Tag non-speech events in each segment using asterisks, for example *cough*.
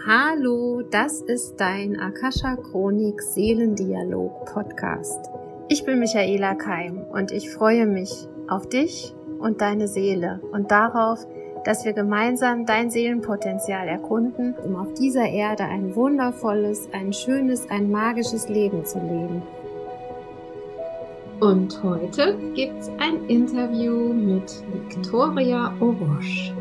Hallo, das ist dein Akasha Chronik Seelendialog Podcast. Ich bin Michaela Keim und ich freue mich auf dich und deine Seele und darauf, dass wir gemeinsam dein Seelenpotenzial erkunden, um auf dieser Erde ein wundervolles, ein schönes, ein magisches Leben zu leben. Und heute gibt's ein Interview mit Victoria Orosch.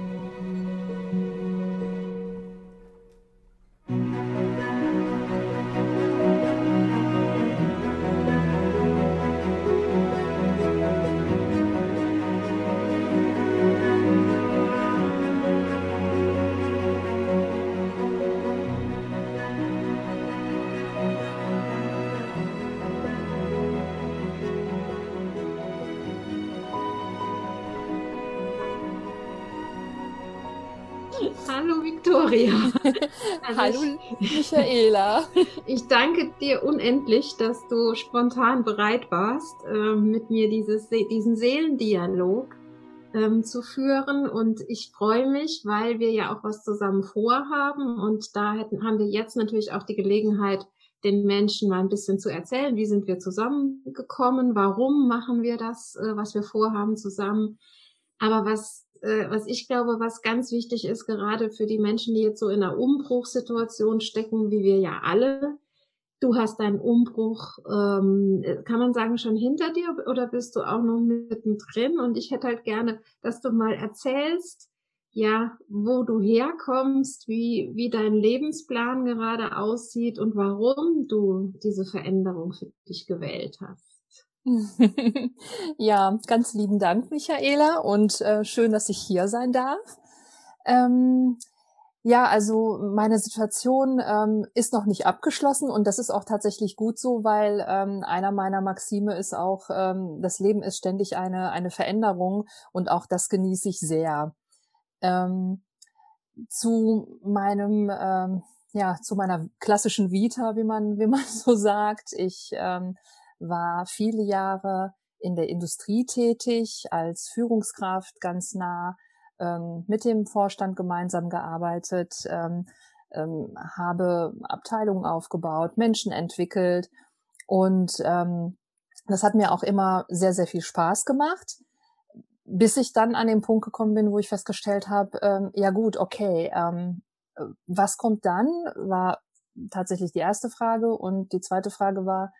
Hallo Michaela. *laughs* Ich danke dir unendlich, dass du spontan bereit warst, ähm, mit mir dieses, diesen Seelendialog ähm, zu führen. Und ich freue mich, weil wir ja auch was zusammen vorhaben. Und da hätten, haben wir jetzt natürlich auch die Gelegenheit, den Menschen mal ein bisschen zu erzählen, wie sind wir zusammengekommen, warum machen wir das, äh, was wir vorhaben zusammen. Aber was äh, was ich glaube, was ganz wichtig ist, gerade für die Menschen, die jetzt so in einer Umbruchssituation stecken, wie wir ja alle. Du hast deinen Umbruch, ähm, kann man sagen, schon hinter dir oder bist du auch noch mittendrin? Und ich hätte halt gerne, dass du mal erzählst, ja, wo du herkommst, wie, wie dein Lebensplan gerade aussieht und warum du diese Veränderung für dich gewählt hast. *laughs* ja, ganz lieben Dank, Michaela, und äh, schön, dass ich hier sein darf. Ähm, ja, also meine Situation ähm, ist noch nicht abgeschlossen und das ist auch tatsächlich gut so, weil ähm, einer meiner Maxime ist auch, ähm, das Leben ist ständig eine, eine Veränderung und auch das genieße ich sehr. Ähm, zu meinem, ähm, ja, zu meiner klassischen Vita, wie man, wie man *laughs* so sagt. Ich ähm, war viele Jahre in der Industrie tätig, als Führungskraft ganz nah ähm, mit dem Vorstand gemeinsam gearbeitet, ähm, ähm, habe Abteilungen aufgebaut, Menschen entwickelt und ähm, das hat mir auch immer sehr, sehr viel Spaß gemacht, bis ich dann an den Punkt gekommen bin, wo ich festgestellt habe, ähm, ja gut, okay, ähm, was kommt dann, war tatsächlich die erste Frage und die zweite Frage war,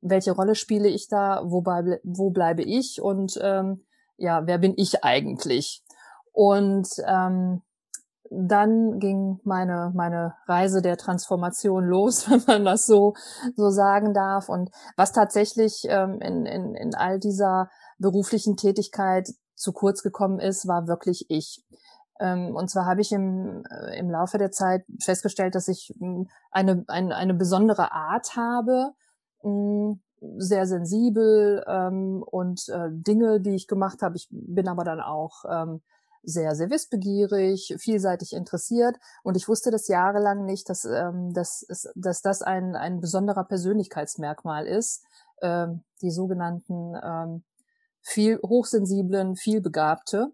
welche Rolle spiele ich da, wo, bleibe, wo bleibe ich und ähm, ja, wer bin ich eigentlich? Und ähm, dann ging meine, meine Reise der Transformation *laughs* los, wenn man das so, so sagen darf. Und was tatsächlich ähm, in, in, in all dieser beruflichen Tätigkeit zu kurz gekommen ist, war wirklich ich. Ähm, und zwar habe ich im, äh, im Laufe der Zeit festgestellt, dass ich hm, eine, eine, eine besondere Art habe, sehr sensibel ähm, und äh, Dinge, die ich gemacht habe. Ich bin aber dann auch ähm, sehr, sehr wissbegierig, vielseitig interessiert und ich wusste das jahrelang nicht, dass, ähm, dass, dass das ein, ein besonderer Persönlichkeitsmerkmal ist, ähm, die sogenannten ähm, viel hochsensiblen, vielbegabte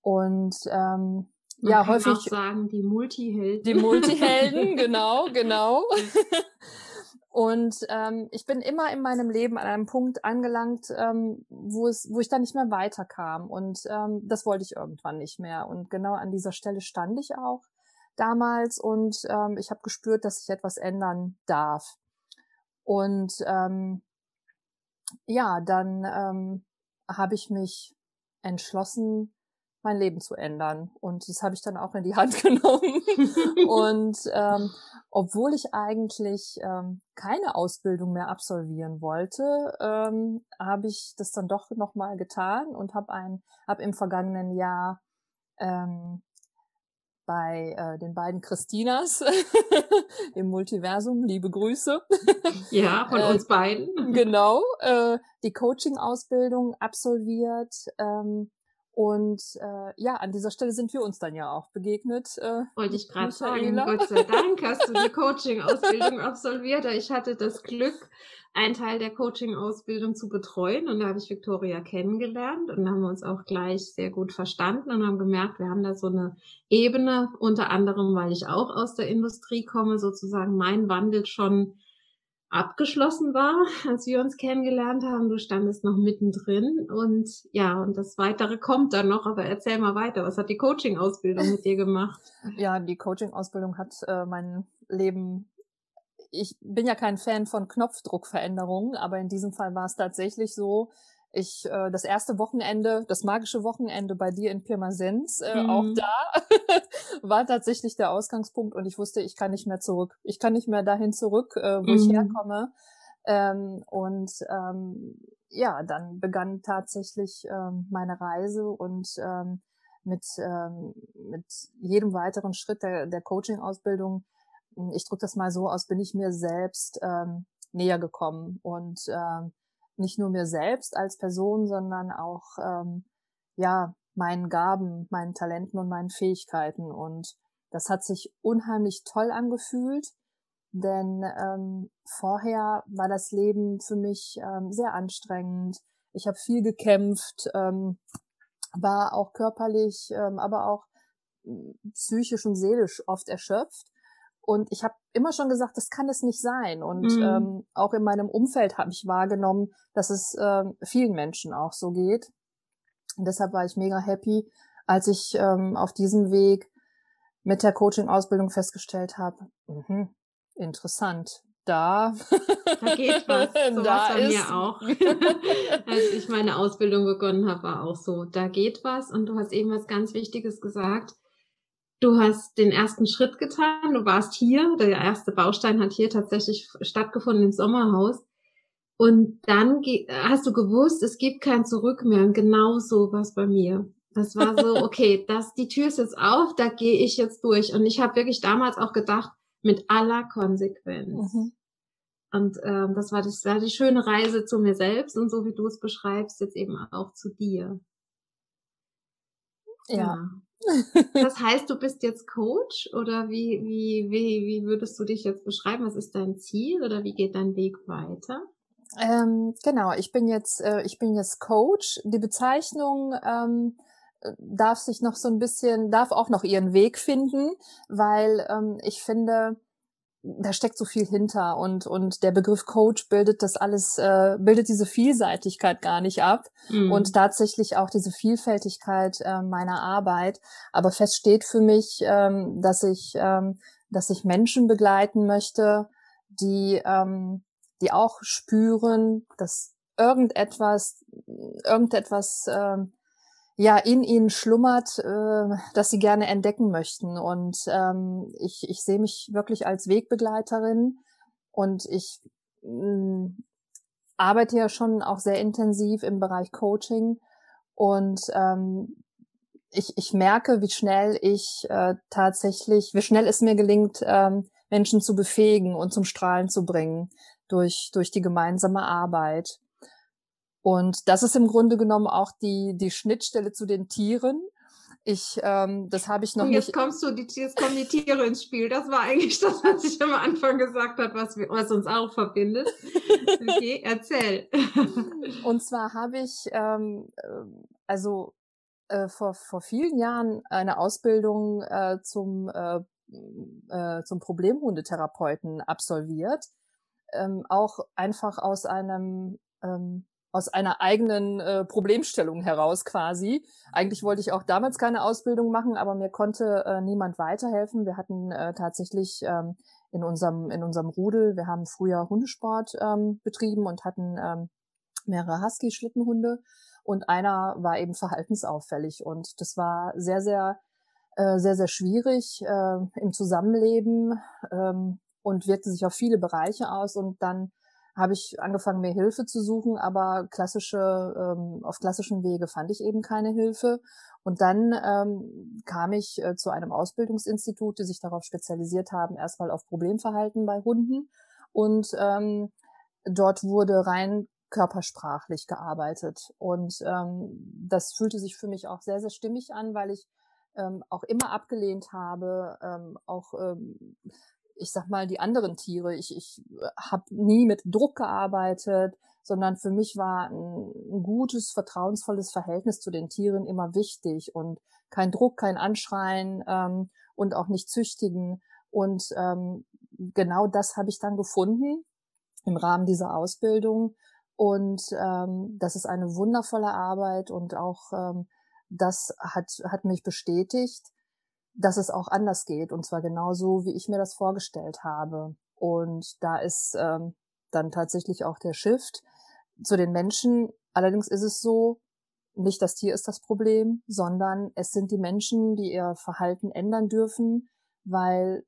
und ähm, Man ja häufig auch sagen die Multihelden, die Multihelden, *laughs* genau, genau. *laughs* Und ähm, ich bin immer in meinem Leben an einem Punkt angelangt, ähm, wo es, wo ich dann nicht mehr weiterkam. Und ähm, das wollte ich irgendwann nicht mehr. Und genau an dieser Stelle stand ich auch damals und ähm, ich habe gespürt, dass ich etwas ändern darf. Und ähm, ja, dann ähm, habe ich mich entschlossen, mein Leben zu ändern. Und das habe ich dann auch in die Hand *laughs* genommen. und ähm, obwohl ich eigentlich ähm, keine Ausbildung mehr absolvieren wollte, ähm, habe ich das dann doch nochmal getan und habe ein, habe im vergangenen Jahr ähm, bei äh, den beiden Christinas *laughs* im Multiversum, liebe Grüße. *laughs* Ja, von uns beiden. Genau, äh, die Coaching-Ausbildung absolviert ähm, Und äh, ja, an dieser Stelle sind wir uns dann ja auch begegnet. Äh, Wollte ich gerade sagen, Gott sei Dank hast du die *laughs* Coaching-Ausbildung absolviert. Ich hatte das Glück, einen Teil der Coaching-Ausbildung zu betreuen und da habe ich Victoria kennengelernt und haben wir uns auch gleich sehr gut verstanden und haben gemerkt, wir haben da so eine Ebene, unter anderem, weil ich auch aus der Industrie komme, sozusagen mein Wandel schon abgeschlossen war, *laughs* als wir uns kennengelernt haben. Du standest noch mittendrin und ja, und das Weitere kommt dann noch, aber erzähl mal weiter. Was hat die Coaching-Ausbildung mit dir gemacht? *laughs* Ja, die Coaching-Ausbildung hat äh, mein Leben ich bin ja kein Fan von Knopfdruckveränderungen, aber in diesem Fall war es tatsächlich so, ich äh, das erste Wochenende, das magische Wochenende bei dir in Pirmasens, äh, mhm. auch da *laughs* war tatsächlich der Ausgangspunkt und ich wusste, ich kann nicht mehr zurück. Ich kann nicht mehr dahin zurück, äh, wo mhm. ich herkomme. Ähm, und ähm, ja, dann begann tatsächlich ähm, meine Reise und ähm, mit, ähm, mit jedem weiteren Schritt der, der Coaching-Ausbildung, ich drücke das mal so aus, bin ich mir selbst ähm, näher gekommen und ähm, nicht nur mir selbst als Person, sondern auch ähm, ja meinen Gaben, meinen Talenten und meinen Fähigkeiten. Und das hat sich unheimlich toll angefühlt, denn ähm, vorher war das Leben für mich ähm, sehr anstrengend. Ich habe viel gekämpft, ähm, war auch körperlich, ähm, aber auch psychisch und seelisch oft erschöpft. Und ich habe immer schon gesagt, das kann es nicht sein. Und mhm. ähm, auch in meinem Umfeld habe ich wahrgenommen, dass es ähm, vielen Menschen auch so geht. Und deshalb war ich mega happy, als ich ähm, auf diesem Weg mit der Coaching-Ausbildung festgestellt habe, mh, interessant, da, da geht *laughs* was. So da was bei mir auch. *laughs* *laughs* Als ich meine Ausbildung begonnen habe, war auch so, da geht was. Und du hast eben was ganz Wichtiges gesagt Du hast den ersten Schritt getan, du warst hier, der erste Baustein hat hier tatsächlich stattgefunden im Sommerhaus. Und dann hast du gewusst, es gibt kein Zurück mehr. Und genau so war es bei mir. Das war so, *laughs* okay, das, die Tür ist jetzt auf, da gehe ich jetzt durch. Und ich habe wirklich damals auch gedacht, mit aller Konsequenz. Mhm. Und ähm, das, war, das war die schöne Reise zu mir selbst und so wie du es beschreibst, jetzt eben auch zu dir. Ja. ja. Das heißt, du bist jetzt Coach oder wie, wie, wie, wie würdest du dich jetzt beschreiben? Was ist dein Ziel oder wie geht dein Weg weiter? Ähm, genau, ich bin jetzt, äh, ich bin jetzt Coach. Die Bezeichnung ähm, darf sich noch so ein bisschen, darf auch noch ihren Weg finden, weil ähm, ich finde, da steckt so viel hinter und und der Begriff Coach bildet das alles äh, bildet diese Vielseitigkeit gar nicht ab mhm. und tatsächlich auch diese Vielfältigkeit äh, meiner Arbeit aber fest steht für mich ähm, dass ich ähm, dass ich Menschen begleiten möchte die ähm, die auch spüren dass irgendetwas irgendetwas ähm, ja in ihnen schlummert, äh, dass sie gerne entdecken möchten. Und ähm, ich, ich sehe mich wirklich als Wegbegleiterin und ich mh, mm, arbeite ja schon auch sehr intensiv im Bereich Coaching und ähm, ich, ich merke, wie schnell ich äh, tatsächlich, wie schnell es mir gelingt, ähm, Menschen zu befähigen und zum Strahlen zu bringen durch, durch die gemeinsame Arbeit. Und das ist im Grunde genommen auch die, die Schnittstelle zu den Tieren. Ich, ähm, das habe ich noch jetzt nicht. Kommst du, die, jetzt kommen die Tiere ins Spiel. Das war eigentlich das, was ich am Anfang gesagt habe, was, wir, was uns auch verbindet. *laughs* Okay, erzähl. Und zwar habe ich, ähm, äh, also äh, vor, vor vielen Jahren eine Ausbildung äh, zum, äh, äh, zum Problemhundetherapeuten absolviert. Ähm, auch einfach aus einem ähm, aus einer eigenen äh, Problemstellung heraus quasi. Eigentlich wollte ich auch damals keine Ausbildung machen, aber mir konnte äh, niemand weiterhelfen. Wir hatten äh, tatsächlich ähm, in unserem in unserem Rudel, wir haben früher Hundesport ähm, betrieben und hatten ähm, mehrere Husky-Schlittenhunde und einer war eben verhaltensauffällig und das war sehr sehr äh, sehr sehr schwierig äh, im Zusammenleben ähm, und wirkte sich auf viele Bereiche aus und dann habe ich angefangen, mir Hilfe zu suchen, aber klassische, ähm, auf klassischen Wege fand ich eben keine Hilfe. Und dann ähm, kam ich äh, zu einem Ausbildungsinstitut, die sich darauf spezialisiert haben, erstmal auf Problemverhalten bei Hunden. Und ähm, dort wurde rein körpersprachlich gearbeitet. Und ähm, das fühlte sich für mich auch sehr, sehr stimmig an, weil ich ähm, auch immer abgelehnt habe, ähm, auch ähm, ich sag mal, die anderen Tiere. Ich, ich habe nie mit Druck gearbeitet, sondern für mich war ein, ein, gutes, vertrauensvolles Verhältnis zu den Tieren immer wichtig und kein Druck, kein Anschreien ähm, und auch nicht züchtigen. Und ähm, genau das habe ich dann gefunden im Rahmen dieser Ausbildung. Und ähm, das ist eine wundervolle Arbeit und auch ähm, das hat, hat mich bestätigt, dass es auch anders geht und zwar genauso, wie ich mir das vorgestellt habe. Und da ist ähm, dann tatsächlich auch der Shift zu den Menschen. Allerdings ist es so, nicht das Tier ist das Problem, sondern es sind die Menschen, die ihr Verhalten ändern dürfen, weil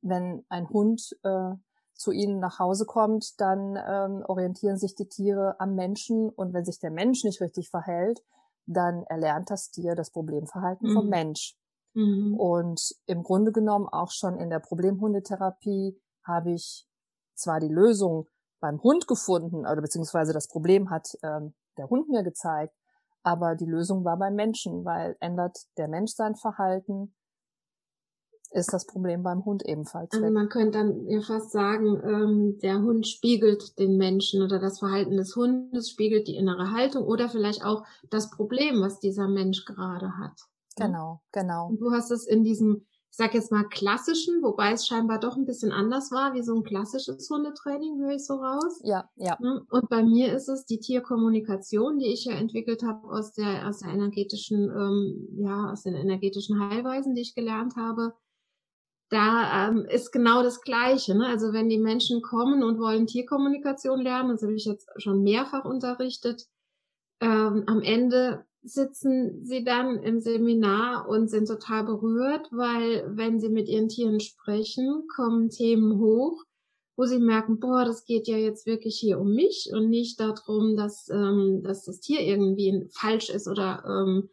wenn ein Hund äh, zu ihnen nach Hause kommt, dann ähm, orientieren sich die Tiere am Menschen und wenn sich der Mensch nicht richtig verhält, dann erlernt das Tier das Problemverhalten mhm. vom Mensch. Mhm. Und im Grunde genommen auch schon in der Problemhundetherapie habe ich zwar die Lösung beim Hund gefunden, oder beziehungsweise das Problem hat ähm, der Hund mir gezeigt, aber die Lösung war beim Menschen, weil ändert der Mensch sein Verhalten, ist das Problem beim Hund ebenfalls. Also man könnte dann ja fast sagen, ähm, der Hund spiegelt den Menschen oder das Verhalten des Hundes spiegelt die innere Haltung oder vielleicht auch das Problem, was dieser Mensch gerade hat. Genau, genau. Und du hast es in diesem, ich sag jetzt mal klassischen, wobei es scheinbar doch ein bisschen anders war, wie so ein klassisches Hundetraining, höre ich so raus. Ja, ja. Ne? Und bei mir ist es die Tierkommunikation, die ich ja entwickelt habe aus der, aus der energetischen, ähm, ja, aus den energetischen Heilweisen, die ich gelernt habe. Da ähm, ist genau das Gleiche. Ne? Also wenn die Menschen kommen und wollen Tierkommunikation lernen, das habe ich jetzt schon mehrfach unterrichtet, ähm, am Ende sitzen sie dann im Seminar und sind total berührt, weil wenn sie mit ihren Tieren sprechen, kommen Themen hoch, wo sie merken, boah, das geht ja jetzt wirklich hier um mich und nicht darum, dass, ähm, dass das Tier irgendwie falsch ist oder ähm,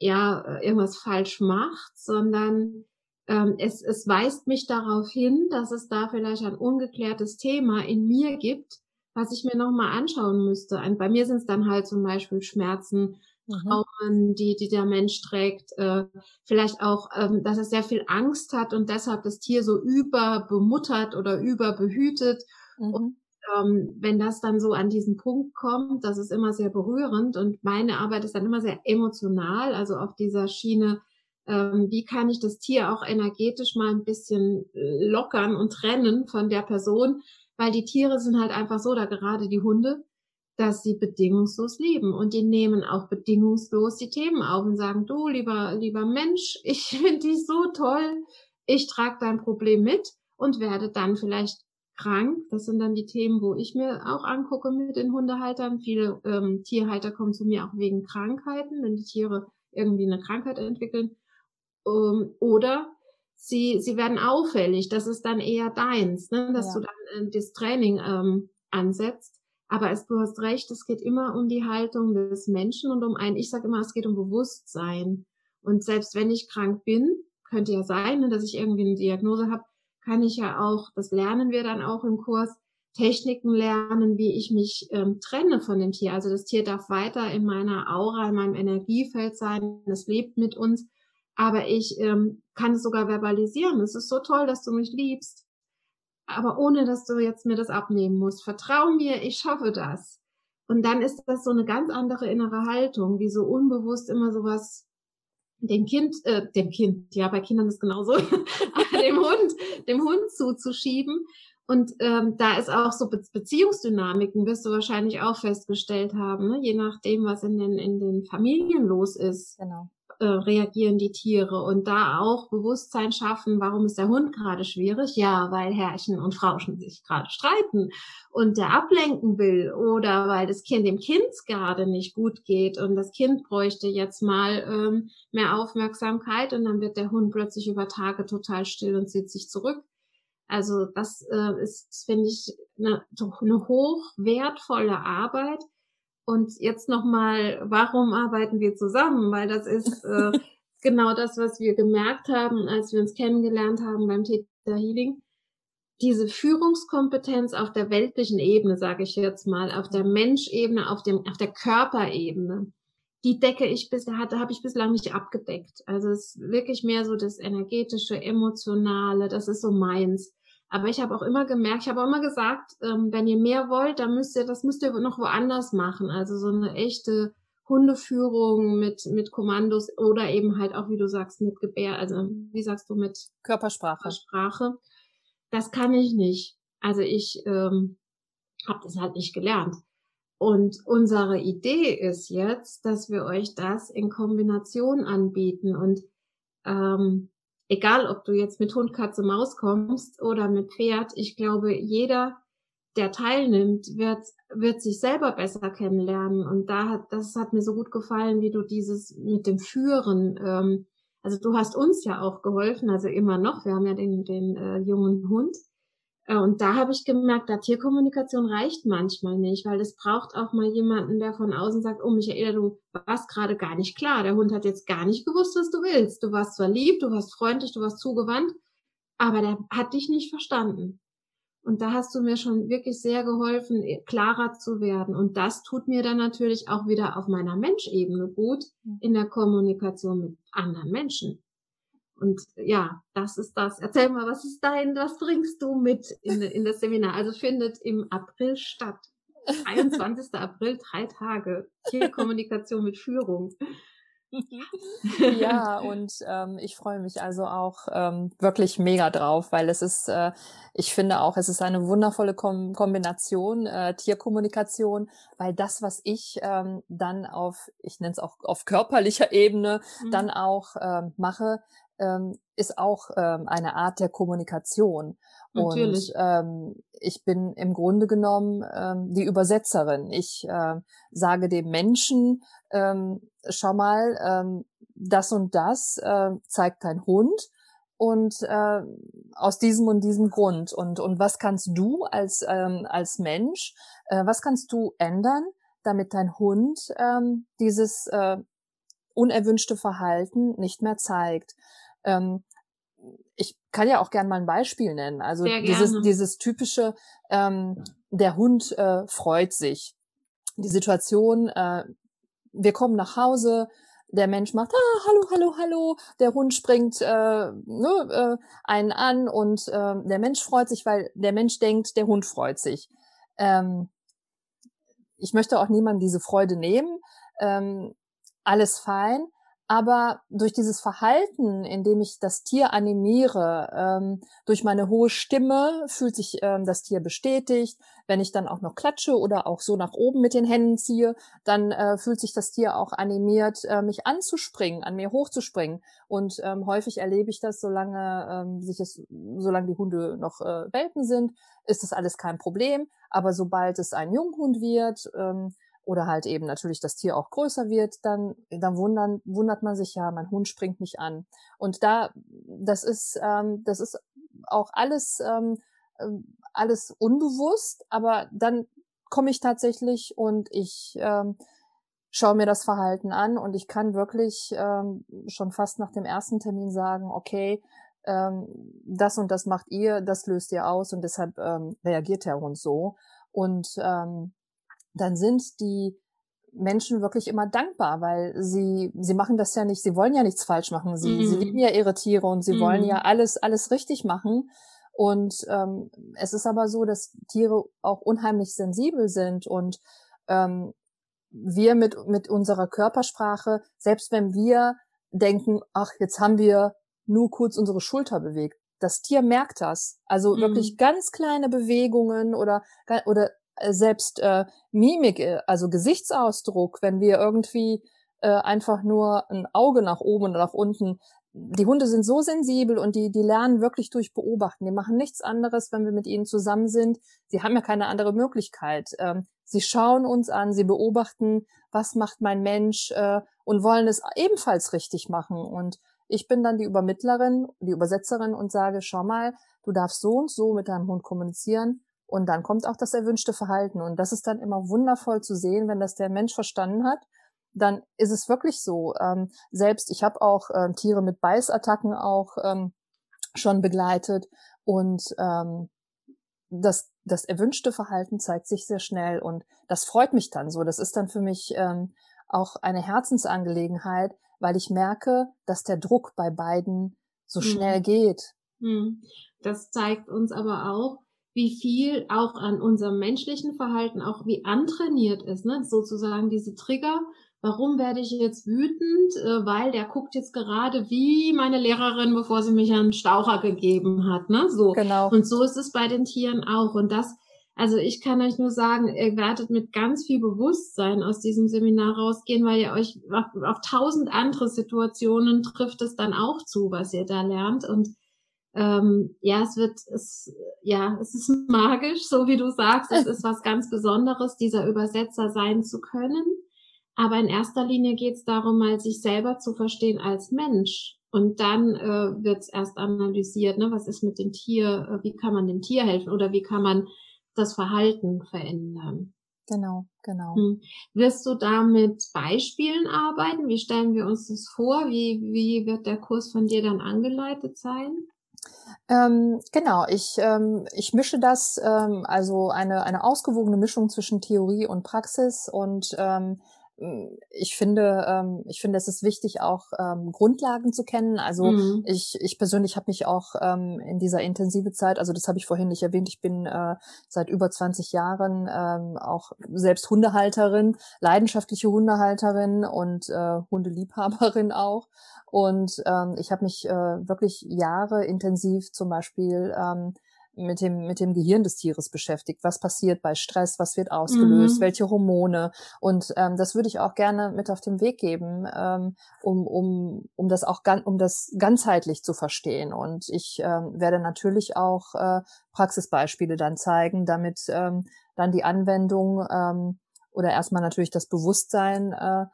ja irgendwas falsch macht, sondern ähm, es, es weist mich darauf hin, dass es da vielleicht ein ungeklärtes Thema in mir gibt, was ich mir nochmal anschauen müsste. Und bei mir sind es dann halt zum Beispiel Schmerzen, Traumen, mhm. die, die der Mensch trägt. Äh, vielleicht auch, ähm, dass er sehr viel Angst hat und deshalb das Tier so überbemuttert oder überbehütet. Mhm. Und ähm, wenn das dann so an diesen Punkt kommt, das ist immer sehr berührend und meine Arbeit ist dann immer sehr emotional, also auf dieser Schiene, ähm, wie kann ich das Tier auch energetisch mal ein bisschen äh, lockern und trennen von der Person, weil die Tiere sind halt einfach so, da gerade die Hunde, dass sie bedingungslos lieben und die nehmen auch bedingungslos die Themen auf und sagen, du lieber, lieber Mensch, *laughs* ich finde dich so toll, ich trage dein Problem mit und werde dann vielleicht krank. Das sind dann die Themen, wo ich mir auch angucke mit den Hundehaltern. Viele ähm, Tierhalter kommen zu mir auch wegen Krankheiten, wenn die Tiere irgendwie eine Krankheit entwickeln. Ähm, oder sie, sie werden auffällig. Das ist dann eher deins, ne? dass ja. du dann äh, das Training ähm, ansetzt. Aber es, du hast recht, es geht immer um die Haltung des Menschen und um ein, ich sage immer, es geht um Bewusstsein. Und selbst wenn ich krank bin, könnte ja sein, ne, dass ich irgendwie eine Diagnose habe, kann ich ja auch, das lernen wir dann auch im Kurs, Techniken lernen, wie ich mich ähm, trenne von dem Tier. Also das Tier darf weiter in meiner Aura, in meinem Energiefeld sein, es lebt mit uns, aber ich ähm, kann es sogar verbalisieren. Es ist so toll, dass du mich liebst aber ohne dass du jetzt mir das abnehmen musst. Vertrau mir, ich schaffe das. Und dann ist das so eine ganz andere innere Haltung, wie so unbewusst immer sowas dem Kind, äh, dem Kind, ja, bei Kindern ist genauso, *laughs* dem Hund, dem Hund zuzuschieben. Und ähm, da ist auch so Be Beziehungsdynamiken, wirst du wahrscheinlich auch festgestellt haben, ne? je nachdem, was in den, in den Familien los ist. Genau äh, reagieren die Tiere und da auch Bewusstsein schaffen, warum ist der Hund gerade schwierig? Ja, weil Herrchen und Frauchen sich gerade streiten und der ablenken will oder weil das Kind dem Kind gerade nicht gut geht und das Kind bräuchte jetzt mal ähm, mehr Aufmerksamkeit und dann wird der Hund plötzlich über Tage total still und zieht sich zurück. Also das äh, ist, finde ich, eine, eine hochwertvolle Arbeit, und jetzt nochmal, warum arbeiten wir zusammen? Weil das ist *laughs* äh, genau das, was wir gemerkt haben, als wir uns kennengelernt haben beim Theta Healing. diese Führungskompetenz auf der weltlichen Ebene, sage ich jetzt mal, auf der Menschebene, auf dem, auf der Körperebene, die decke ich bis, hatte, habe ich bislang nicht abgedeckt. Also es ist wirklich mehr so das energetische, emotionale, das ist so meins. Aber ich habe auch immer gemerkt, ich habe auch immer gesagt, ähm, wenn ihr mehr wollt, dann müsst ihr, das müsst ihr noch woanders machen. Also so eine echte Hundeführung mit, mit Kommandos oder eben halt auch, wie du sagst, mit Gebär, also wie sagst du, mit Körpersprache. Körpersprache. Das kann ich nicht. Also ich ähm, habe das halt nicht gelernt. Und unsere Idee ist jetzt, dass wir euch das in Kombination anbieten und ähm, egal ob du jetzt mit Hund, Katze, Maus kommst oder mit Pferd, ich glaube, jeder, der teilnimmt, wird, wird sich selber besser kennenlernen. Und da hat, das hat mir so gut gefallen, wie du dieses mit dem Führen, ähm, also du hast uns ja auch geholfen, also immer noch, wir haben ja den, den äh, jungen Hund. Äh, und da habe ich gemerkt, da Tierkommunikation reicht manchmal nicht, weil es braucht auch mal jemanden, der von außen sagt, oh Michaela, du warst gerade gar nicht klar. Der Hund hat jetzt gar nicht gewusst, was du willst. Du warst zwar lieb, du warst freundlich, du warst zugewandt, aber der hat dich nicht verstanden. Und da hast du mir schon wirklich sehr geholfen, eh, klarer zu werden. Und das tut mir dann natürlich auch wieder auf meiner Menschebene gut hm. in der Kommunikation mit anderen Menschen. Und ja, das ist das. Erzähl mal, was ist dein, was bringst du mit in, in das Seminar? Also findet im April statt. 21. April, drei Tage. Kommunikation mit Führung. ja, und ähm, ich freue mich also auch ähm, wirklich mega drauf, weil es ist, äh, ich finde auch, es ist eine wundervolle Kom Kombination äh, Tierkommunikation, weil das, was ich ähm, dann auf, ich nenne es auch auf körperlicher Ebene, mhm. dann auch ähm, mache, ähm, ist auch ähm, eine Art der Kommunikation. Natürlich. Und ähm, ich bin im Grunde genommen ähm, die Übersetzerin. Ich äh, sage dem Menschen, ähm, schau mal, ähm, das und das äh, zeigt dein Hund und äh, aus diesem und diesem Grund. Und, und was kannst du als, ähm, als Mensch, äh, was kannst du ändern, damit dein Hund ähm, dieses äh, unerwünschte Verhalten nicht mehr zeigt? Ähm, ich kann ja auch gern mal ein Beispiel nennen. Also dieses, dieses typische, ähm, der Hund äh, freut sich. Die Situation, äh, wir kommen nach Hause, der Mensch macht, ah, hallo, hallo, hallo, der Hund springt äh, ne, äh, einen an und äh, der Mensch freut sich, weil der Mensch denkt, der Hund freut sich. Ähm, ich möchte auch niemandem diese Freude nehmen. Ähm, alles fein. Aber durch dieses Verhalten, in dem ich das Tier animiere, ähm, durch meine hohe Stimme fühlt sich ähm, das Tier bestätigt. Wenn ich dann auch noch klatsche oder auch so nach oben mit den Händen ziehe, dann äh, fühlt sich das Tier auch animiert, äh, mich anzuspringen, an mir hochzuspringen. Und ähm, häufig erlebe ich das, solange ähm, sich es, solange die Hunde noch äh, Welpen sind, ist das alles kein Problem. Aber sobald es ein Junghund wird, ähm, oder halt eben natürlich das Tier auch größer wird, dann, dann wundern, wundert man sich ja, mein Hund springt mich an. Und da, das ist, ähm, das ist auch alles, ähm, ähm, alles unbewusst, aber dann komme ich tatsächlich und ich ähm, schaue mir das Verhalten an und ich kann wirklich ähm, schon fast nach dem ersten Termin sagen, okay, ähm, das und das macht ihr, das löst ihr aus und deshalb ähm, reagiert der Hund so. Und ähm, dann sind die Menschen wirklich immer dankbar, weil sie, sie machen das ja nicht, sie wollen ja nichts falsch machen. Sie, mhm. sie lieben ja ihre Tiere und sie mhm. wollen ja alles, alles richtig machen. Und ähm, es ist aber so, dass Tiere auch unheimlich sensibel sind und ähm, wir mit, mit unserer Körpersprache, selbst wenn wir denken, ach, jetzt haben wir nur kurz unsere Schulter bewegt, das Tier merkt das. Also mhm. wirklich ganz kleine Bewegungen oder, oder selbst äh, Mimik, äh, also Gesichtsausdruck, wenn wir irgendwie äh, einfach nur ein Auge nach oben oder nach unten, die Hunde sind so sensibel und die, die lernen wirklich durch Beobachten. Die machen nichts anderes, wenn wir mit ihnen zusammen sind. Sie haben ja keine andere Möglichkeit. Ähm, sie schauen uns an, sie beobachten, was macht mein Mensch äh, und wollen es ebenfalls richtig machen. Und ich bin dann die Übermittlerin, die Übersetzerin und sage, schau mal, du darfst so und so mit deinem Hund kommunizieren und dann kommt auch das erwünschte Verhalten. Und das ist dann immer wundervoll zu sehen, wenn das der Mensch verstanden hat. Dann ist es wirklich so. Ähm, selbst ich habe auch äh, Tiere mit Beißattacken auch ähm, schon begleitet. Und ähm, das, das erwünschte Verhalten zeigt sich sehr schnell und das freut mich dann so. Das ist dann für mich ähm, auch eine Herzensangelegenheit, weil ich merke, dass der Druck bei beiden so mhm. schnell geht. Mhm. Das zeigt uns aber auch, wie viel auch an unserem menschlichen Verhalten auch wie antrainiert ist, ne? sozusagen diese Trigger. Warum werde ich jetzt wütend? Äh, weil der guckt jetzt gerade wie meine Lehrerin, bevor sie mich einen Staucher gegeben hat, ne? So. Genau. Und so ist es bei den Tieren auch. Und das, also ich kann euch nur sagen, ihr werdet mit ganz viel Bewusstsein aus diesem Seminar rausgehen, weil ihr euch auf, auf tausend andere Situationen trifft es dann auch zu, was ihr da lernt. Und ähm, ja, es wird, es, ja, es ist magisch, so wie du sagst. Es ist was ganz Besonderes, dieser Übersetzer sein zu können. Aber in erster Linie geht es darum, mal sich selber zu verstehen als Mensch. Und dann äh, wird es erst analysiert, ne, was ist mit dem Tier, äh, wie kann man dem Tier helfen oder wie kann man das Verhalten verändern. Genau, genau. Hm. Wirst du da mit Beispielen arbeiten? Wie stellen wir uns das vor? Wie, wie wird der Kurs von dir dann angeleitet sein? Ähm, genau, ich, ähm, ich mische das, ähm, also eine, eine ausgewogene Mischung zwischen Theorie und Praxis und ähm, ich finde, ähm, ich finde, es ist wichtig, auch ähm, Grundlagen zu kennen. Also mhm. ich, ich persönlich habe mich auch ähm, in dieser intensive Zeit, also das habe ich vorhin nicht erwähnt, ich bin äh, seit über 20 Jahren ähm, auch selbst Hundehalterin, leidenschaftliche Hundehalterin und äh, Hundeliebhaberin *laughs* auch. Und ähm, ich habe mich äh, wirklich Jahre intensiv zum Beispiel ähm, mit dem, mit dem Gehirn des Tieres beschäftigt. Was passiert bei Stress? Was wird ausgelöst? Mhm. Welche Hormone? Und ähm, das würde ich auch gerne mit auf den Weg geben, ähm, um, um, um das auch gan um das ganzheitlich zu verstehen. Und ich ähm, werde natürlich auch äh, Praxisbeispiele dann zeigen, damit ähm, dann die Anwendung ähm, oder erstmal natürlich das Bewusstsein äh,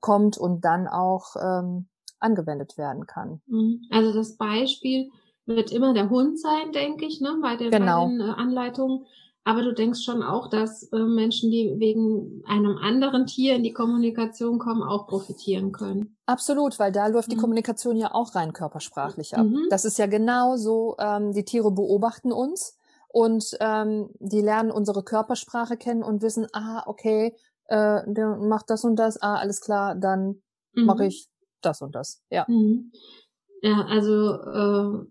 kommt und dann auch ähm, angewendet werden kann. Mhm. Also das Beispiel wird immer der Hund sein, denke ich, ne, bei, den, genau. bei den äh, Anleitungen. Aber du denkst schon auch, dass äh, Menschen, die wegen einem anderen Tier in die Kommunikation kommen, auch profitieren können. Absolut, weil da läuft mhm. die Kommunikation ja auch rein körpersprachlich ab. Mhm. Das ist ja genau so, ähm, die Tiere beobachten uns und ähm, die lernen unsere Körpersprache kennen und wissen, ah, okay, äh, der macht das und das, ah, alles klar, dann mhm. mache ich das und das. Ja. Mhm. Ja, also äh,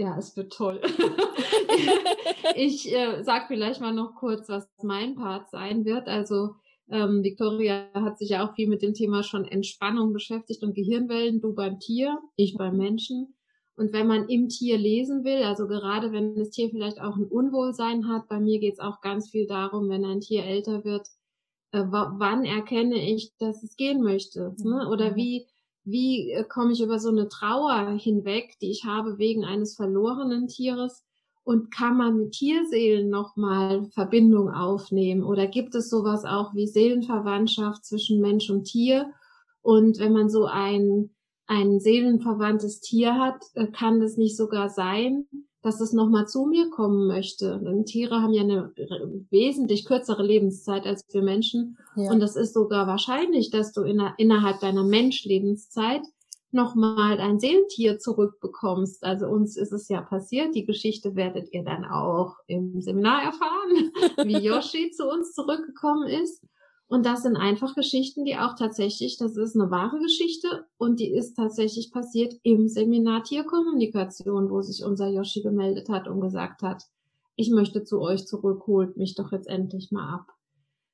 ja, es wird toll. *laughs* ich äh, sag vielleicht mal noch kurz, was mein Part sein wird. Also ähm, Victoria hat sich ja auch viel mit dem Thema schon Entspannung beschäftigt und Gehirnwellen, du beim Tier, ich beim Menschen. Und wenn man im Tier lesen will, also gerade wenn das Tier vielleicht auch ein Unwohlsein hat, bei mir geht es auch ganz viel darum, wenn ein Tier älter wird, äh, wann erkenne ich, dass es gehen möchte? Ne? Oder mhm. wie wie äh, komme ich über so eine Trauer hinweg, die ich habe wegen eines verlorenen Tieres? Und kann man mit Tierseelen nochmal Verbindung aufnehmen? Oder gibt es sowas auch wie Seelenverwandtschaft zwischen Mensch und Tier? Und wenn man so ein, ein seelenverwandtes Tier hat, äh, kann das nicht sogar sein, dass es nochmal zu mir kommen möchte. Denn Tiere haben ja eine wesentlich kürzere Lebenszeit als wir Menschen. Ja. Und es ist sogar wahrscheinlich, dass du in, innerhalb deiner Menschlebenszeit nochmal ein Seelentier zurückbekommst. Also uns ist es ja passiert. Die Geschichte werdet ihr dann auch im Seminar erfahren, *laughs* wie Yoshi zu uns zurückgekommen ist. Und das sind einfach Geschichten, die auch tatsächlich, das ist eine wahre Geschichte und die ist tatsächlich passiert im Seminar Tierkommunikation, wo sich unser Yoshi gemeldet hat und gesagt hat, ich möchte zu euch zurück, holt mich doch jetzt endlich mal ab.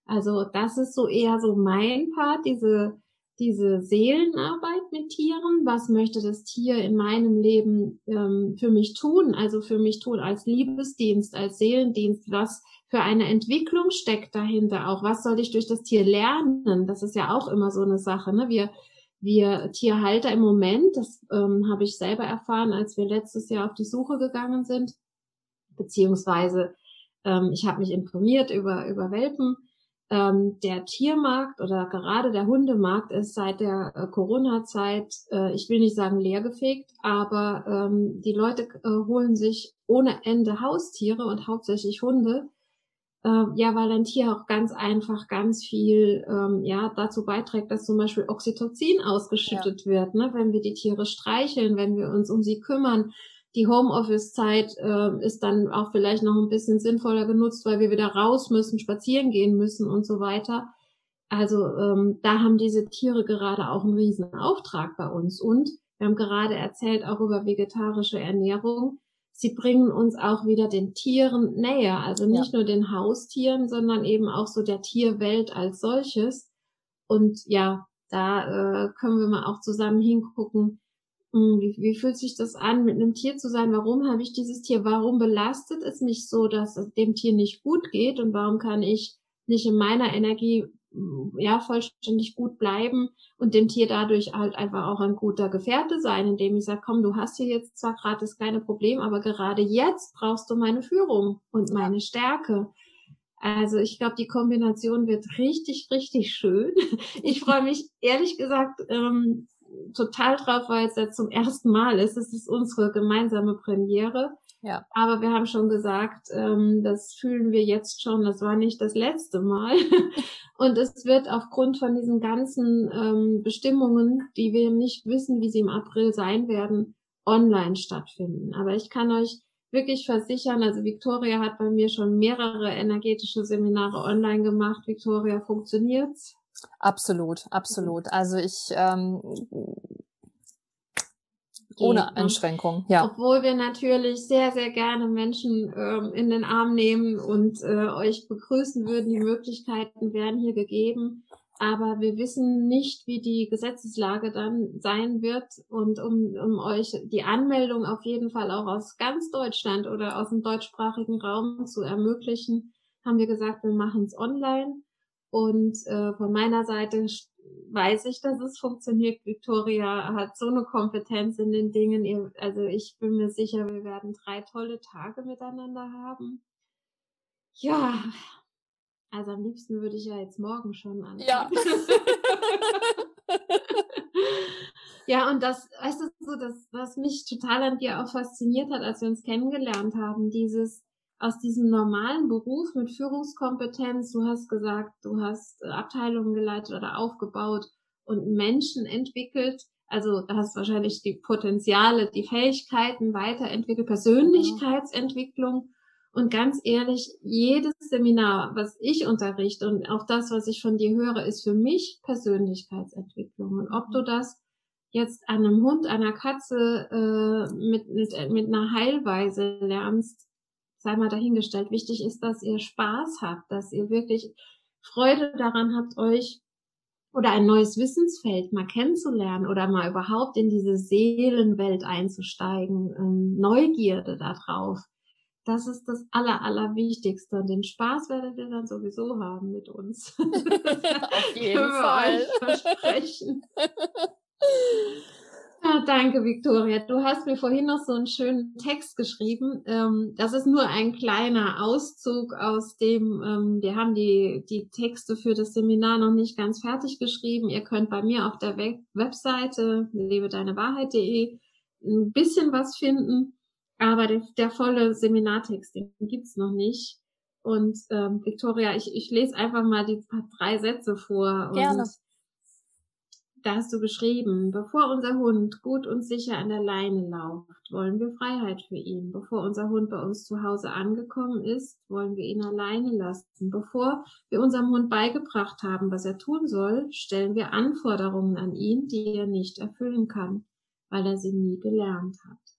Also das ist so eher so mein Part, diese, diese Seelenarbeit mit Tieren. Was möchte das Tier in meinem Leben ähm, für mich tun? Also für mich tun als Liebesdienst, als Seelendienst, was für eine Entwicklung steckt dahinter auch? Was soll ich durch das Tier lernen? Das ist ja auch immer so eine Sache. Ne? Wir, wir Tierhalter im Moment, das ähm, habe ich selber erfahren, als wir letztes Jahr auf die Suche gegangen sind, beziehungsweise ähm, ich habe mich informiert über, über Welpen. Ähm, der Tiermarkt oder gerade der Hundemarkt ist seit der äh, Corona-Zeit, äh, ich will nicht sagen leergefegt, aber ähm, die Leute äh, holen sich ohne Ende Haustiere und hauptsächlich Hunde, äh, ja, weil ein Tier auch ganz einfach ganz viel ähm, ja dazu beiträgt, dass zum Beispiel Oxytocin ausgeschüttet ja. wird, ne? wenn wir die Tiere streicheln, wenn wir uns um sie kümmern, Die Homeoffice-Zeit äh, ist dann auch vielleicht noch ein bisschen sinnvoller genutzt, weil wir wieder raus müssen, spazieren gehen müssen und so weiter. Also ähm, da haben diese Tiere gerade auch einen riesen Auftrag bei uns. Und wir haben gerade erzählt auch über vegetarische Ernährung. Sie bringen uns auch wieder den Tieren näher, also nicht ja. nur den Haustieren, sondern eben auch so der Tierwelt als solches. Und ja, da äh, können wir mal auch zusammen hingucken, wie, wie fühlt sich das an, mit einem Tier zu sein? Warum habe ich dieses Tier? Warum belastet es mich so, dass es dem Tier nicht gut geht? Und warum kann ich nicht in meiner Energie ja vollständig gut bleiben und dem Tier dadurch halt einfach auch ein guter Gefährte sein, indem ich sage, komm, du hast hier jetzt zwar gerade das kleine Problem, aber gerade jetzt brauchst du meine Führung und meine Stärke. Also ich glaube, die Kombination wird richtig, richtig schön. *laughs* Ich freue mich ehrlich gesagt ähm, total drauf, weil es jetzt zum ersten Mal ist. Es ist unsere gemeinsame Premiere. Ja. Aber wir haben schon gesagt, ähm, das fühlen wir jetzt schon, das war nicht das letzte Mal. *laughs* Und es wird aufgrund von diesen ganzen ähm, Bestimmungen, die wir nicht wissen, wie sie im April sein werden, online stattfinden. Aber ich kann euch wirklich versichern, also Victoria hat bei mir schon mehrere energetische Seminare online gemacht. Victoria, funktioniert's? Absolut, absolut. Also ich ähm, ohne ne? Einschränkung, ja. Obwohl wir natürlich sehr, sehr gerne Menschen ähm, in den Arm nehmen und äh, euch begrüßen würden. Die Möglichkeiten werden hier gegeben. Aber wir wissen nicht, wie die Gesetzeslage dann sein wird. Und um, um euch die Anmeldung auf jeden Fall auch aus ganz Deutschland oder aus dem deutschsprachigen Raum zu ermöglichen, haben wir gesagt, wir machen es online. Und äh, von meiner Seite weiß ich, dass es funktioniert. Victoria hat so eine Kompetenz in den Dingen. Ihr, also ich bin mir sicher, wir werden drei tolle Tage miteinander haben. Ja, also am liebsten würde ich ja jetzt morgen schon an. Ja. *laughs* ja, und das, weißt du, so das, was mich total an dir auch fasziniert hat, als wir uns kennengelernt haben, dieses aus diesem normalen Beruf mit Führungskompetenz, du hast gesagt, du hast äh, Abteilungen geleitet oder aufgebaut und Menschen entwickelt. Also da hast wahrscheinlich die Potenziale, die Fähigkeiten weiterentwickelt, Persönlichkeitsentwicklung. Und ganz ehrlich, jedes Seminar, was ich unterrichte und auch das, was ich von dir höre, ist für mich Persönlichkeitsentwicklung. Und ob du das jetzt an einem Hund, einer Katze äh, mit, mit, mit einer Heilweise lernst, sei mal dahingestellt. Wichtig ist, dass ihr Spaß habt, dass ihr wirklich Freude daran habt, euch oder ein neues Wissensfeld mal kennenzulernen oder mal überhaupt in diese Seelenwelt einzusteigen, ähm, Neugierde darauf. Das ist das Aller, Allerwichtigste. Und den Spaß werdet ihr dann sowieso haben mit uns. *laughs* Auf *laughs* jeden Fall. Euch versprechen. *laughs* Ah, danke, Victoria. Du hast mir vorhin noch so einen schönen Text geschrieben. Ähm, das ist nur ein kleiner Auszug aus dem, ähm, wir haben die, die Texte für das Seminar noch nicht ganz fertig geschrieben. Ihr könnt bei mir auf der Web Webseite lebedeinewahrheit.de ein bisschen was finden, aber der, der volle Seminartext, den gibt's noch nicht. Und ähm, Victoria, ich, ich lese einfach mal die drei Sätze vor. Gerne. Und da hast du geschrieben, bevor unser Hund gut und sicher an der Leine lauft, wollen wir Freiheit für ihn. Bevor unser Hund bei uns zu Hause angekommen ist, wollen wir ihn alleine lassen. Bevor wir unserem Hund beigebracht haben, was er tun soll, stellen wir Anforderungen an ihn, die er nicht erfüllen kann, weil er sie nie gelernt hat.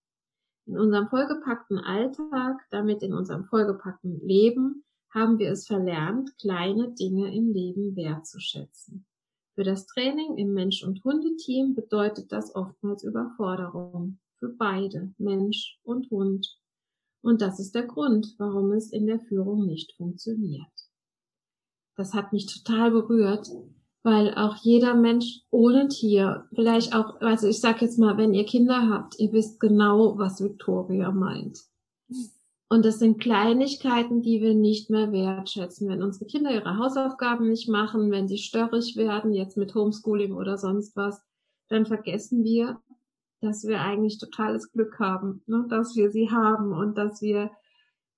In unserem vollgepackten Alltag, damit in unserem vollgepackten Leben, haben wir es verlernt, kleine Dinge im Leben wertzuschätzen. Für das Training im Mensch- und Hundeteam bedeutet das oftmals Überforderung. Für beide, Mensch und Hund. Und das ist der Grund, warum es in der Führung nicht funktioniert. Das hat mich total berührt, weil auch jeder Mensch ohne Tier, vielleicht auch, also ich sag jetzt mal, wenn ihr Kinder habt, ihr wisst genau, was Victoria meint. Und das sind Kleinigkeiten, die wir nicht mehr wertschätzen. Wenn unsere Kinder ihre Hausaufgaben nicht machen, wenn sie störrig werden, jetzt mit Homeschooling oder sonst was, dann vergessen wir, dass wir eigentlich totales Glück haben, ne? dass wir sie haben und dass wir,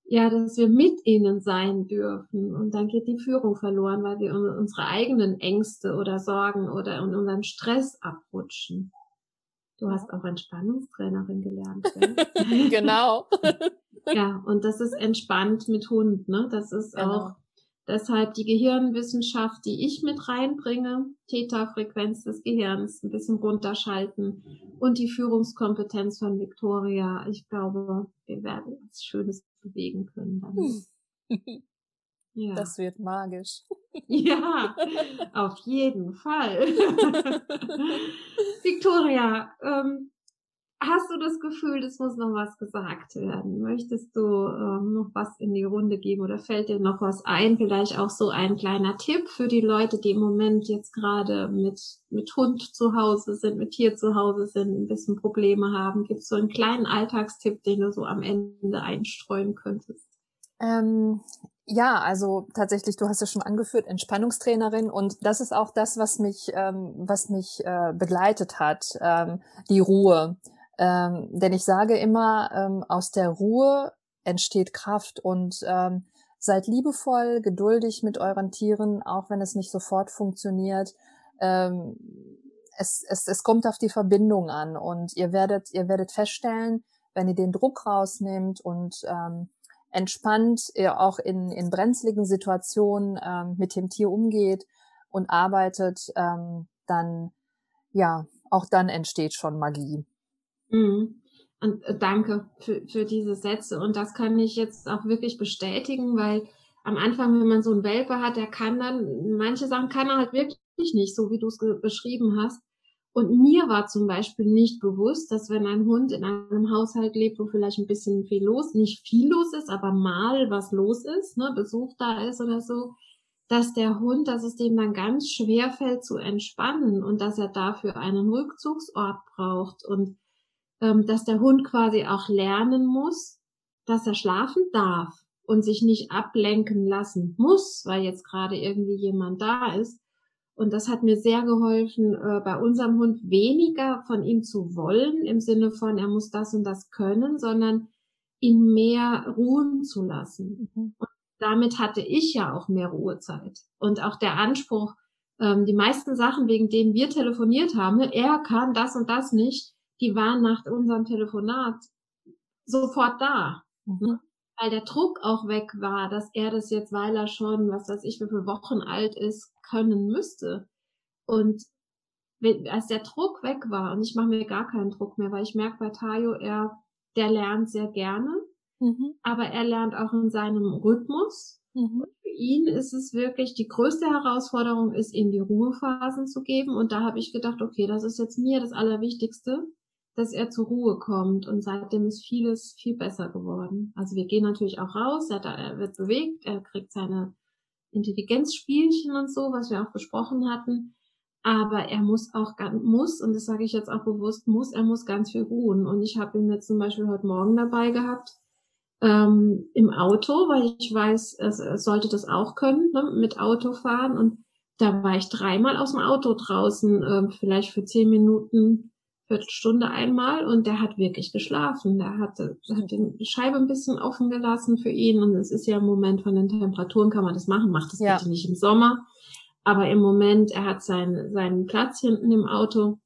ja, dass wir mit ihnen sein dürfen. Und dann geht die Führung verloren, weil wir unsere eigenen Ängste oder Sorgen oder unseren Stress abrutschen. Du hast auch Entspannungstrainerin gelernt. *laughs* genau. *laughs* *laughs* ja, und das ist entspannt mit Hund, ne? Das ist genau. auch deshalb die Gehirnwissenschaft, die ich mit reinbringe, Theta-Frequenz des Gehirns ein bisschen runterschalten und die Führungskompetenz von Victoria. Ich glaube, wir werden was Schönes bewegen können dann. *laughs* Ja. Das wird magisch. *laughs* Ja, auf jeden Fall. Victoria, ähm, hast du das Gefühl, es muss noch was gesagt werden? Möchtest du ähm, noch was in die Runde geben oder fällt dir noch was ein? Vielleicht auch so ein kleiner Tipp für die Leute, die im Moment jetzt gerade mit, mit Hund zu Hause sind, mit Tier zu Hause sind, ein bisschen Probleme haben. Gibt es so einen kleinen Alltagstipp, den du so am Ende einstreuen könntest? Ähm, ja, also tatsächlich, du hast ja schon angeführt, Entspannungstrainerin und das ist auch das, was mich, ähm, was mich äh, begleitet hat, ähm, die Ruhe. Ähm, denn ich sage immer, ähm, aus der Ruhe entsteht Kraft und ähm, seid liebevoll, geduldig mit euren Tieren, auch wenn es nicht sofort funktioniert. Ähm, es, es, es kommt auf die Verbindung an und ihr werdet, ihr werdet feststellen, wenn ihr den Druck rausnehmt und ähm, entspannt auch in, in brenzligen Situationen ähm, mit dem Tier umgeht und arbeitet, ähm, dann ja, auch dann entsteht schon Magie. Mhm. Und äh, danke für, für diese Sätze. Und das kann ich jetzt auch wirklich bestätigen, weil am Anfang, wenn man so einen Welpe hat, der kann dann, manche Sachen kann er halt wirklich nicht, so wie du es beschrieben hast. Und mir war zum Beispiel nicht bewusst, dass wenn ein Hund in einem Haushalt lebt, wo vielleicht ein bisschen viel los, nicht viel los ist, aber mal was los ist, ne, Besuch da ist oder so, dass der Hund, dass es dem dann ganz schwer fällt zu entspannen und dass er dafür einen Rückzugsort braucht und ähm, dass der Hund quasi auch lernen muss, dass er schlafen darf und sich nicht ablenken lassen muss, weil jetzt gerade irgendwie jemand da ist, und das hat mir sehr geholfen, äh, bei unserem Hund weniger von ihm zu wollen, im Sinne von, er muss das und das können, sondern ihn mehr ruhen zu lassen. Mhm. Und damit hatte ich ja auch mehr Ruhezeit. Und auch der Anspruch, ähm, die meisten Sachen, wegen denen wir telefoniert haben, er kann das und das nicht, die waren nach unserem Telefonat sofort da. Mhm. Weil der Druck auch weg war, dass er das jetzt, weil er schon, was weiß ich, wie viele Wochen alt ist, können müsste. Und als der Druck weg war, und ich mache mir gar keinen Druck mehr, weil ich merke bei Tayo, er, der lernt sehr gerne, mhm. aber er lernt auch in seinem Rhythmus. Mhm. für ihn ist es wirklich, die größte Herausforderung ist, ihm die Ruhephasen zu geben. Und da habe ich gedacht, okay, das ist jetzt mir das Allerwichtigste dass er zur Ruhe kommt und seitdem ist vieles viel besser geworden. Also wir gehen natürlich auch raus, er, er wird bewegt, er kriegt seine Intelligenzspielchen und so, was wir auch besprochen hatten. Aber er muss auch muss, und das sage ich jetzt auch bewusst, muss, er muss ganz viel ruhen. Und ich habe ihn jetzt zum Beispiel heute Morgen dabei gehabt, ähm, im Auto, weil ich weiß, er sollte das auch können, ne, mit Auto fahren. Und da war ich dreimal aus dem Auto draußen, äh, vielleicht für zehn Minuten Viertelstunde einmal und der hat wirklich geschlafen. Der hatte, hat die Scheibe ein bisschen offen gelassen für ihn und es ist ja im Moment von den Temperaturen kann man das machen, macht das ja. bitte nicht im Sommer. Aber im Moment, er hat seinen, seinen Platz hinten im Auto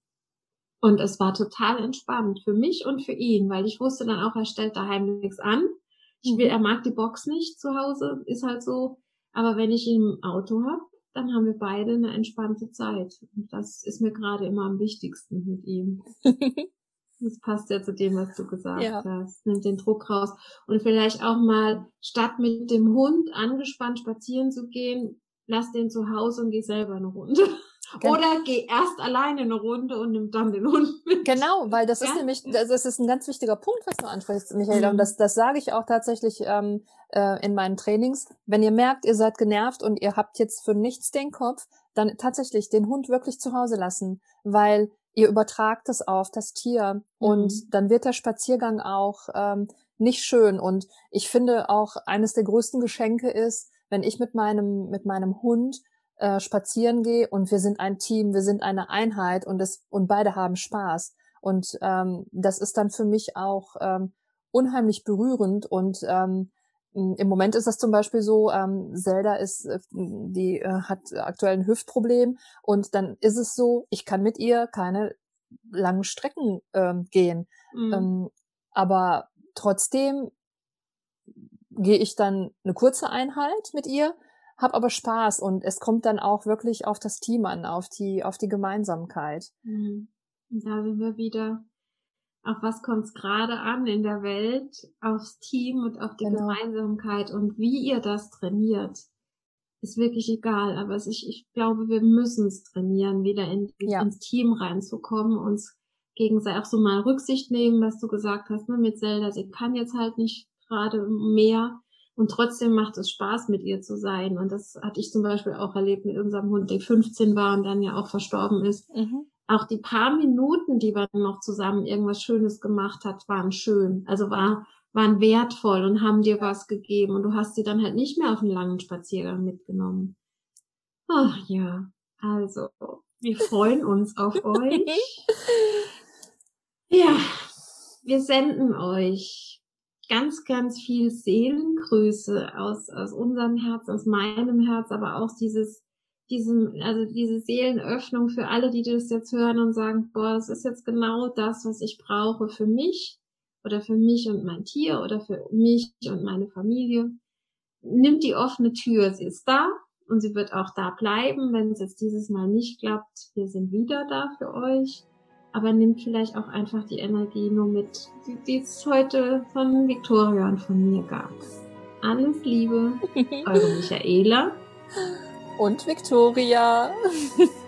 und es war total entspannt für mich und für ihn, weil ich wusste dann auch, er stellt daheim nichts an. Ich will, mhm. er mag die Box nicht zu Hause, ist halt so. Aber wenn ich ihn im Auto habe, dann haben wir beide eine entspannte Zeit. Und das ist mir gerade immer am wichtigsten mit ihm. *laughs* das passt ja zu dem, was du gesagt ja. hast. Nimmt den Druck raus. Und vielleicht auch mal, statt mit dem Hund angespannt spazieren zu gehen, lass den zu Hause und geh selber eine Runde. Genau. Oder geh erst alleine eine Runde und nimm dann den Hund mit. Genau, weil das ja? ist nämlich, das ist ein ganz wichtiger Punkt, was du ansprichst, Michaela. Mhm. Und das, das sage ich auch tatsächlich ähm, äh, in meinen Trainings. Wenn ihr merkt, ihr seid genervt und ihr habt jetzt für nichts den Kopf, dann tatsächlich den Hund wirklich zu Hause lassen, weil ihr übertragt es auf das Tier mhm. und dann wird der Spaziergang auch ähm, nicht schön. Und ich finde auch eines der größten Geschenke ist, wenn ich mit meinem mit meinem Hund äh, spazieren gehe und wir sind ein Team, wir sind eine Einheit und es und beide haben Spaß. Und ähm, das ist dann für mich auch ähm, unheimlich berührend und ähm, im Moment ist das zum Beispiel so, ähm, Zelda ist, äh, die äh, hat aktuell ein Hüftproblem und dann ist es so, ich kann mit ihr keine langen Strecken ähm, gehen. Mhm. Ähm, aber trotzdem gehe ich dann eine kurze Einheit mit ihr, habe aber Spaß und es kommt dann auch wirklich auf das Team an, auf die, auf die Gemeinsamkeit. Mhm. Da sind wir wieder. Auf was kommt es gerade an in der Welt? Aufs Team und auf die genau. Gemeinsamkeit und wie ihr das trainiert ist wirklich egal, aber ich, ich glaube, wir müssen es trainieren, wieder in, ja. ins Team reinzukommen, uns gegenseitig auch so mal Rücksicht nehmen, was du gesagt hast, ne, mit Zelda, sie kann jetzt halt nicht gerade mehr und trotzdem macht es Spaß, mit ihr zu sein. Und das hatte ich zum Beispiel auch erlebt mit unserem Hund, der 15 war und dann ja auch verstorben ist. Mhm. Auch die paar Minuten, die wir noch zusammen irgendwas Schönes gemacht hat, waren schön. Also war waren wertvoll und haben dir was gegeben und du hast sie dann halt nicht mehr auf einen langen Spaziergang mitgenommen. Ach ja, also, wir freuen uns auf *laughs* euch. Ja, wir senden euch ganz, ganz viel Seelengrüße aus, aus unserem Herz, aus meinem Herz, aber auch dieses, diesem, also diese Seelenöffnung für alle, die das jetzt hören und sagen, boah, das ist jetzt genau das, was ich brauche für mich oder für mich und mein Tier oder für mich und meine Familie. Nimmt die offene Tür, sie ist da und sie wird auch da bleiben, wenn es jetzt dieses Mal nicht klappt. Wir sind wieder da für euch, aber nimmt vielleicht auch einfach die Energie nur mit, die, die es heute von Victoria und von mir gab. Alles Liebe, *laughs* eure Michaela und Victoria. *laughs*